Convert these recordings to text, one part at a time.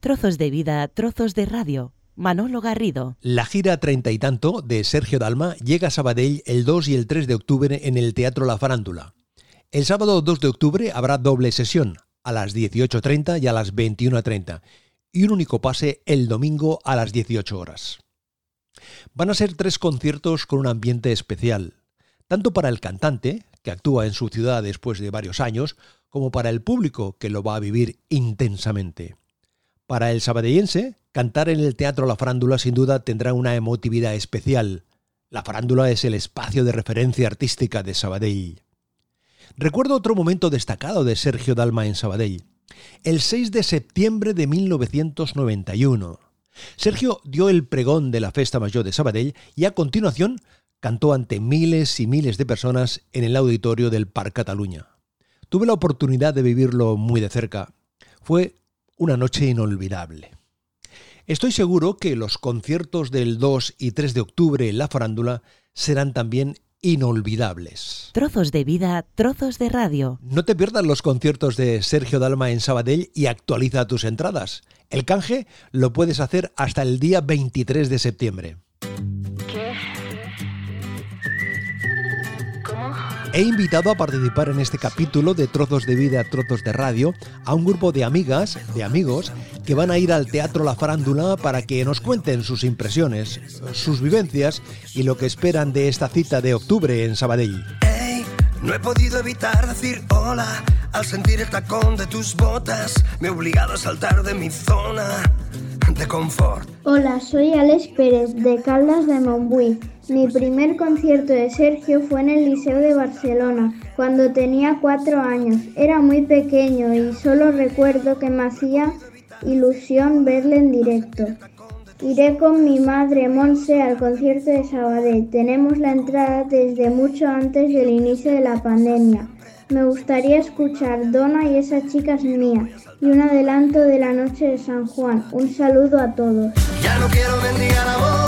Trozos de vida, trozos de radio. Manolo Garrido. La gira treinta y tanto de Sergio Dalma llega a Sabadell el 2 y el 3 de octubre en el Teatro La Farándula. El sábado 2 de octubre habrá doble sesión, a las 18.30 y a las 21.30, y un único pase el domingo a las 18 horas. Van a ser tres conciertos con un ambiente especial, tanto para el cantante, que actúa en su ciudad después de varios años, como para el público, que lo va a vivir intensamente. Para el sabadellense, cantar en el Teatro La Farándula sin duda tendrá una emotividad especial. La farándula es el espacio de referencia artística de Sabadell. Recuerdo otro momento destacado de Sergio Dalma en Sabadell. El 6 de septiembre de 1991. Sergio dio el pregón de la Festa Mayor de Sabadell y a continuación cantó ante miles y miles de personas en el auditorio del Parc Cataluña. Tuve la oportunidad de vivirlo muy de cerca. Fue una noche inolvidable. Estoy seguro que los conciertos del 2 y 3 de octubre en la farándula serán también inolvidables. Trozos de vida, trozos de radio. No te pierdas los conciertos de Sergio Dalma en Sabadell y actualiza tus entradas. El canje lo puedes hacer hasta el día 23 de septiembre. He invitado a participar en este capítulo de Trozos de Vida, Trozos de Radio a un grupo de amigas, de amigos, que van a ir al Teatro La Farándula para que nos cuenten sus impresiones, sus vivencias y lo que esperan de esta cita de octubre en Sabadell. no he podido evitar decir hola al sentir el tacón de tus botas. Me he obligado a saltar de mi zona de confort. Hola, soy Alex Pérez de Caldas de Montbui. Mi primer concierto de Sergio fue en el Liceo de Barcelona, cuando tenía cuatro años. Era muy pequeño y solo recuerdo que me hacía ilusión verle en directo. Iré con mi madre Monse al concierto de Sabadell. Tenemos la entrada desde mucho antes del inicio de la pandemia. Me gustaría escuchar Dona y esa chica es mía y un adelanto de la noche de San Juan. Un saludo a todos. Ya no quiero mendigar amor, lo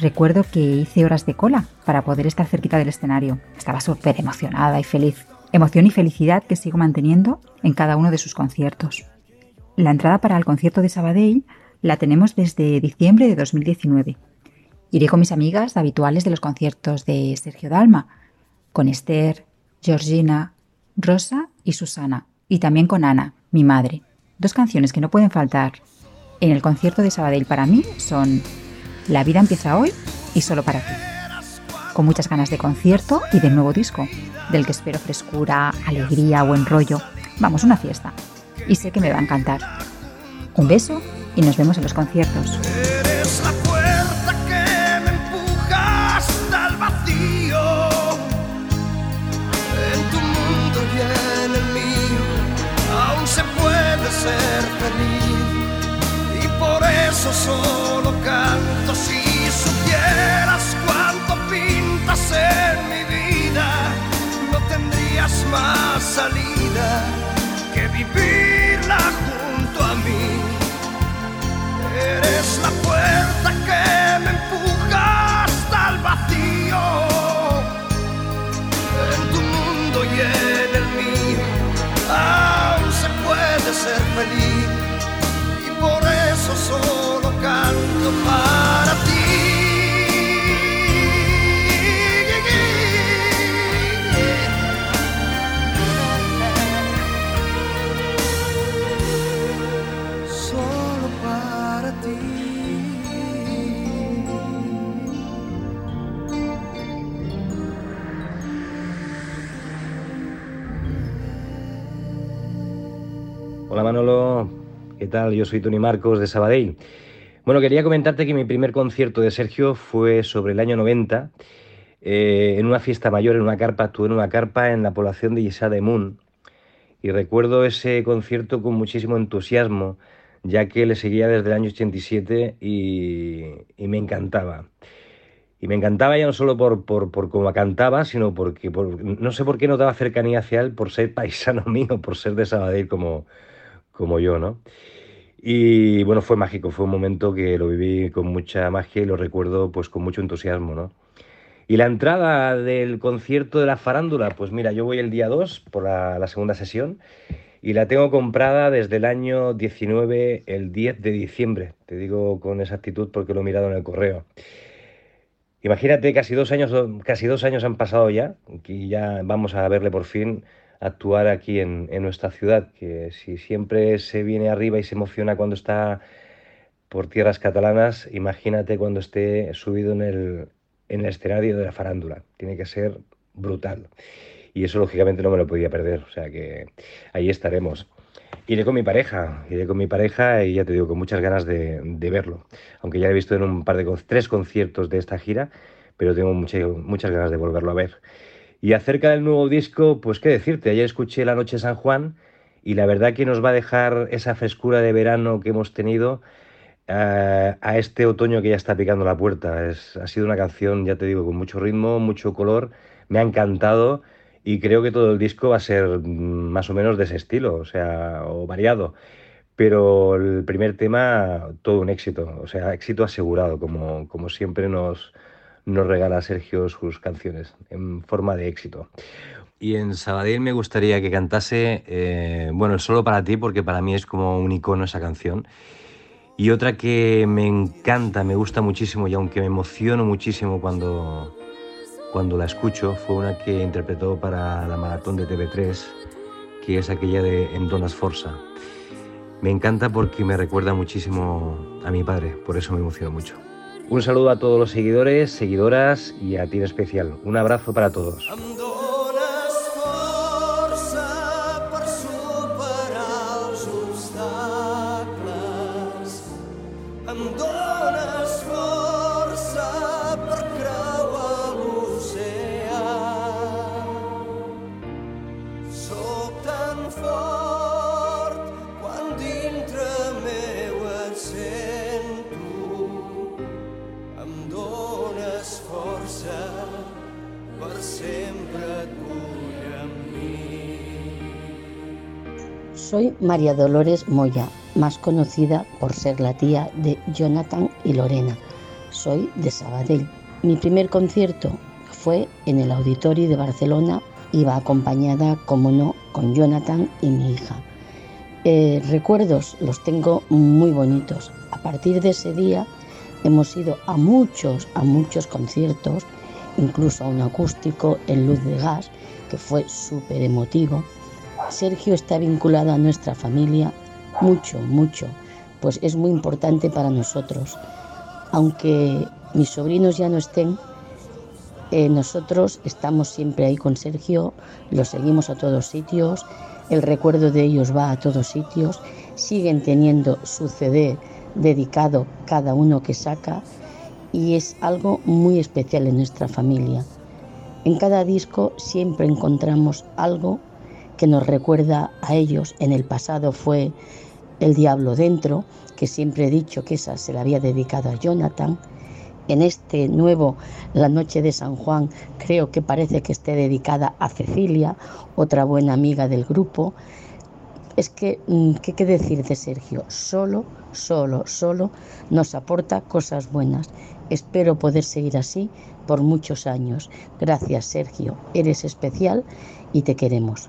Recuerdo que hice horas de cola para poder estar cerquita del escenario. Estaba súper emocionada y feliz. Emoción y felicidad que sigo manteniendo en cada uno de sus conciertos. La entrada para el concierto de Sabadell la tenemos desde diciembre de 2019. Iré con mis amigas habituales de los conciertos de Sergio Dalma, con Esther, Georgina, Rosa y Susana, y también con Ana, mi madre. Dos canciones que no pueden faltar en el concierto de Sabadell para mí son La vida empieza hoy y Solo para ti. Con muchas ganas de concierto y de nuevo disco, del que espero frescura, alegría, buen rollo. Vamos, una fiesta. Y sé que me va a encantar. Un beso y nos vemos en los conciertos. ser feliz y por eso solo puede Hola Manolo, ¿qué tal? Yo soy Tony Marcos de Sabadell. Bueno, quería comentarte que mi primer concierto de Sergio fue sobre el año 90, eh, en una fiesta mayor, en una carpa, estuve en una carpa en la población de Isá de Moon. Y recuerdo ese concierto con muchísimo entusiasmo, ya que le seguía desde el año 87 y, me encantaba. Y me encantaba ya no solo por, por, por cómo cantaba, sino porque no sé por qué no daba cercanía hacia él por ser paisano mío, por ser de Sabadell como, como yo, ¿no? Y bueno, fue mágico, fue un momento que lo viví con mucha magia y lo recuerdo pues con mucho entusiasmo, ¿no? Y la entrada del concierto de la farándula, pues mira, yo voy el día 2 por la, segunda sesión y la tengo comprada desde el año 19, el 10 de diciembre. Te digo con exactitud porque lo he mirado en el correo. Imagínate, casi dos años, casi dos años han pasado ya y ya vamos a verle por fin actuar aquí en, en nuestra ciudad, que si siempre se viene arriba y se emociona cuando está por tierras catalanas, imagínate cuando esté subido en el, en el escenario de la farándula. Tiene que ser brutal. Y eso lógicamente no me lo podía perder. O sea que ahí estaremos. Iré con mi pareja, iré con mi pareja y ya te digo, con muchas ganas de, verlo. Aunque ya he visto en un par de tres conciertos de esta gira, pero tengo muchas, muchas ganas de volverlo a ver. Y acerca del nuevo disco, pues qué decirte, ayer escuché La Noche San Juan y la verdad que nos va a dejar esa frescura de verano que hemos tenido a este otoño que ya está picando la puerta. Es, ha sido una canción, ya te digo, con mucho ritmo, mucho color, me ha encantado y creo que todo el disco va a ser mm, más o menos de ese estilo, o sea, o variado. Pero el primer tema, todo un éxito, o sea, éxito asegurado, como, como siempre nos, nos regala Sergio sus canciones, en forma de éxito. Y en Sabadell me gustaría que cantase, eh, bueno, solo para ti, porque para mí es como un icono esa canción. Y otra que me encanta, me gusta muchísimo y aunque me emociono muchísimo cuando, cuando la escucho, fue una que interpretó para la maratón de TV3, que es aquella de En Donas Forza. Me encanta porque me recuerda muchísimo a mi padre, por eso me emociono mucho. Un saludo a todos los seguidores, seguidoras y a ti en especial. Un abrazo para todos. Soy María Dolores Moya, más conocida por ser la tía de Jonathan y Lorena. Soy de Sabadell. Mi primer concierto fue en el Auditorio de Barcelona. Iba acompañada, como no, con Jonathan y mi hija. Eh, recuerdos los tengo muy bonitos. A partir de ese día hemos ido a muchos, a muchos conciertos, incluso a un acústico en luz de gas, que fue súper emotivo. Sergio está vinculado a nuestra familia mucho, mucho, pues es muy importante para nosotros. Aunque mis sobrinos ya no estén, eh, nosotros estamos siempre ahí con Sergio, lo seguimos a todos sitios, el recuerdo de ellos va a todos sitios, siguen teniendo su CD dedicado cada uno que saca y es algo muy especial en nuestra familia. En cada disco siempre encontramos algo que nos recuerda a ellos. En el pasado fue El Diablo Dentro, que siempre he dicho que esa se la había dedicado a Jonathan. En este nuevo, La Noche de San Juan, creo que parece que esté dedicada a Cecilia, otra buena amiga del grupo. Es que, mm, ¿qué, qué decir de Sergio? Solo, solo, solo nos aporta cosas buenas. Espero poder seguir así por muchos años. Gracias, Sergio. Eres especial y te queremos.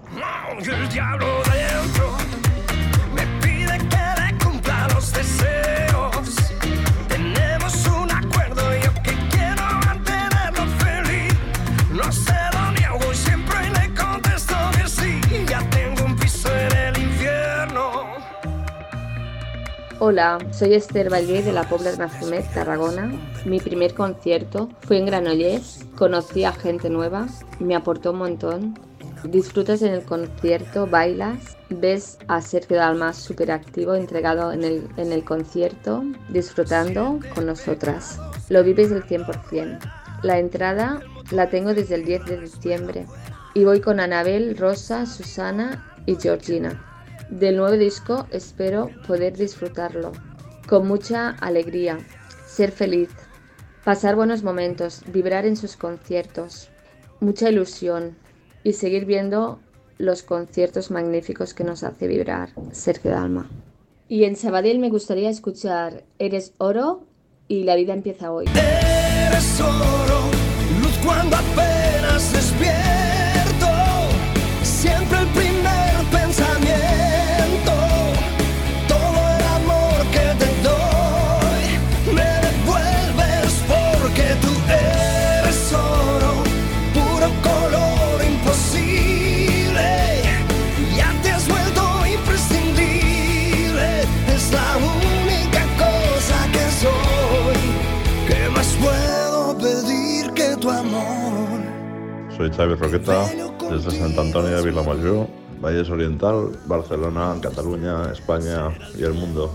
Hola, soy Esther Valle de la Pobla de Mafumet, Tarragona. Mi primer concierto fue en Granollers. Conocí a gente nueva me aportó un montón. Disfrutas en el concierto, bailas, ves a Sergio Dalma súper activo, entregado en el, en el concierto, disfrutando con nosotras. Lo vives del 100%. La entrada la tengo desde el 10 de diciembre y voy con Anabel, Rosa, Susana y Georgina. Del nuevo disco espero poder disfrutarlo con mucha alegría, ser feliz, pasar buenos momentos, vibrar en sus conciertos, mucha ilusión y seguir viendo los conciertos magníficos que nos hace vibrar Sergio Dalma. Y en Sabadell me gustaría escuchar Eres oro y La vida empieza hoy. Eres oro, luz cuando apenas Soy Xavi Roqueta, desde Sant Antoni de Vilamajor, Valles Oriental, Barcelona, Cataluña, España y el mundo.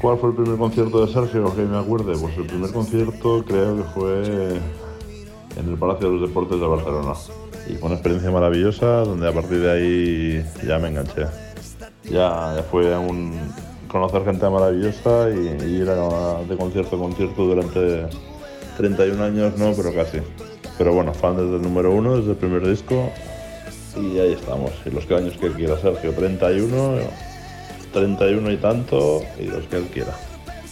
¿Cuál fue el primer concierto de Sergio que me acuerde? Pues el primer concierto creo que fue en el Palacio de los Deportes de Barcelona. Y fue una experiencia maravillosa donde a partir de ahí ya me enganché. Ya, ya fue un conocer gente maravillosa y, y ir a- de concierto en concierto durante 31 años, no, pero casi. Pero bueno, fan desde el número uno, desde el primer disco. Y ahí estamos. Y los que años que quiera Sergio, 31, 31 y tanto, y los que él quiera.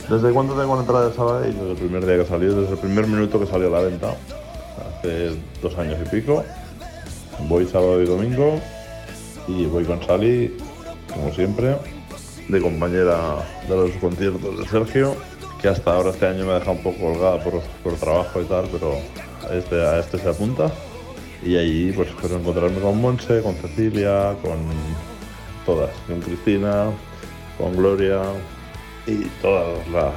¿Desde cuándo tengo la entrada de? Desde el primer día que salió, desde el primer minuto que salió a la venta. Hace dos años y pico. Voy sábado y domingo. Y voy con Sally, como siempre, de compañera de los conciertos de Sergio, que hasta ahora este año me ha dejado un poco colgada por, por trabajo y tal, pero este, a este se apunta. Y ahí pues espero encontrarme con Monse, con Cecilia, con todas, con Cristina, con Gloria y todas las,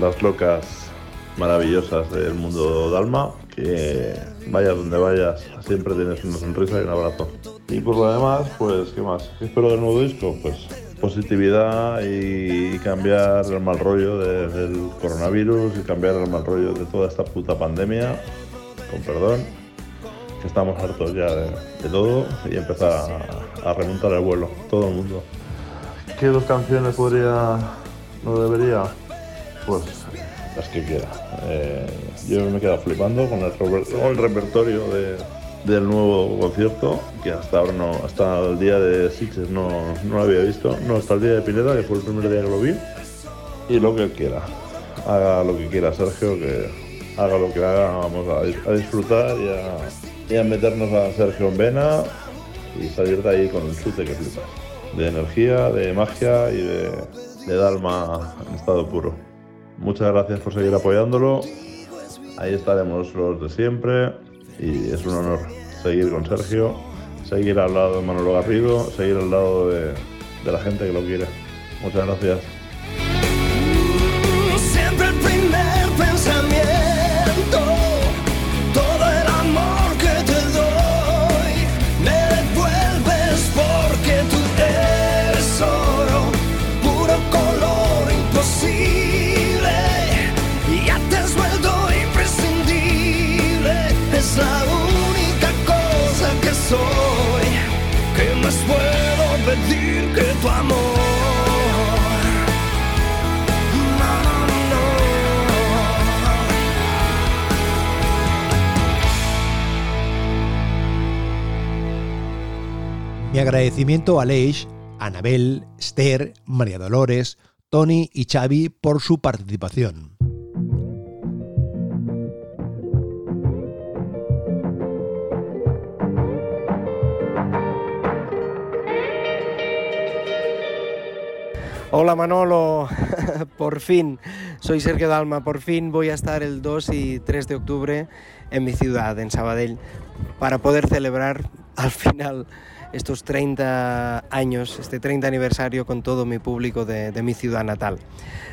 las locas maravillosas del mundo Dalma, que vayas donde vayas, siempre tienes una sonrisa y un abrazo. Y por lo demás, pues, ¿qué más? ¿Qué espero del nuevo disco? Pues positividad y cambiar el mal rollo de- del coronavirus y cambiar el mal rollo de toda esta puta pandemia, con perdón, que estamos hartos ya de, de todo y empezar a, a remontar el vuelo, todo el mundo. ¿Qué dos canciones podría, no debería? Pues las que quiera. Eh, yo me he quedado flipando con el, reper- con el repertorio de- del nuevo concierto, que hasta ahora no, hasta el día de Sixes no, no lo había visto, no hasta el día de Pineda, que fue el primer día que lo vi, y lo que quiera. Haga lo que quiera Sergio, que haga lo que haga, vamos a, dis- a disfrutar y a, meternos a Sergio en vena y salir de ahí con un chute que flipas. De energía, de magia y de, de Dalma en estado puro. Muchas gracias por seguir apoyándolo. Ahí estaremos los de siempre y es un honor seguir con Sergio, seguir al lado de Manolo Garrido, seguir al lado de la gente que lo quiere. Muchas gracias. Mi agradecimiento a Leish, Anabel, Esther, María Dolores, Tony y Xavi por su participación. Hola Manolo, por fin, soy Sergio Dalma, por fin voy a estar el 2 y 3 de octubre en mi ciudad, en Sabadell, para poder celebrar al final estos 30 años, este 30 aniversario con todo mi público de, mi ciudad natal.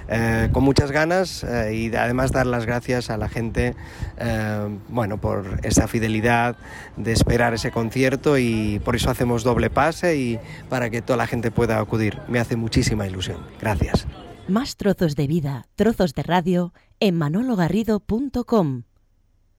Eh, con muchas ganas eh, y además dar las gracias a la gente eh, bueno, por esa fidelidad de esperar ese concierto y por eso hacemos doble pase y para que toda la gente pueda acudir. Me hace muchísima ilusión. Gracias. Más trozos de vida, trozos de radio en manologarrido.com.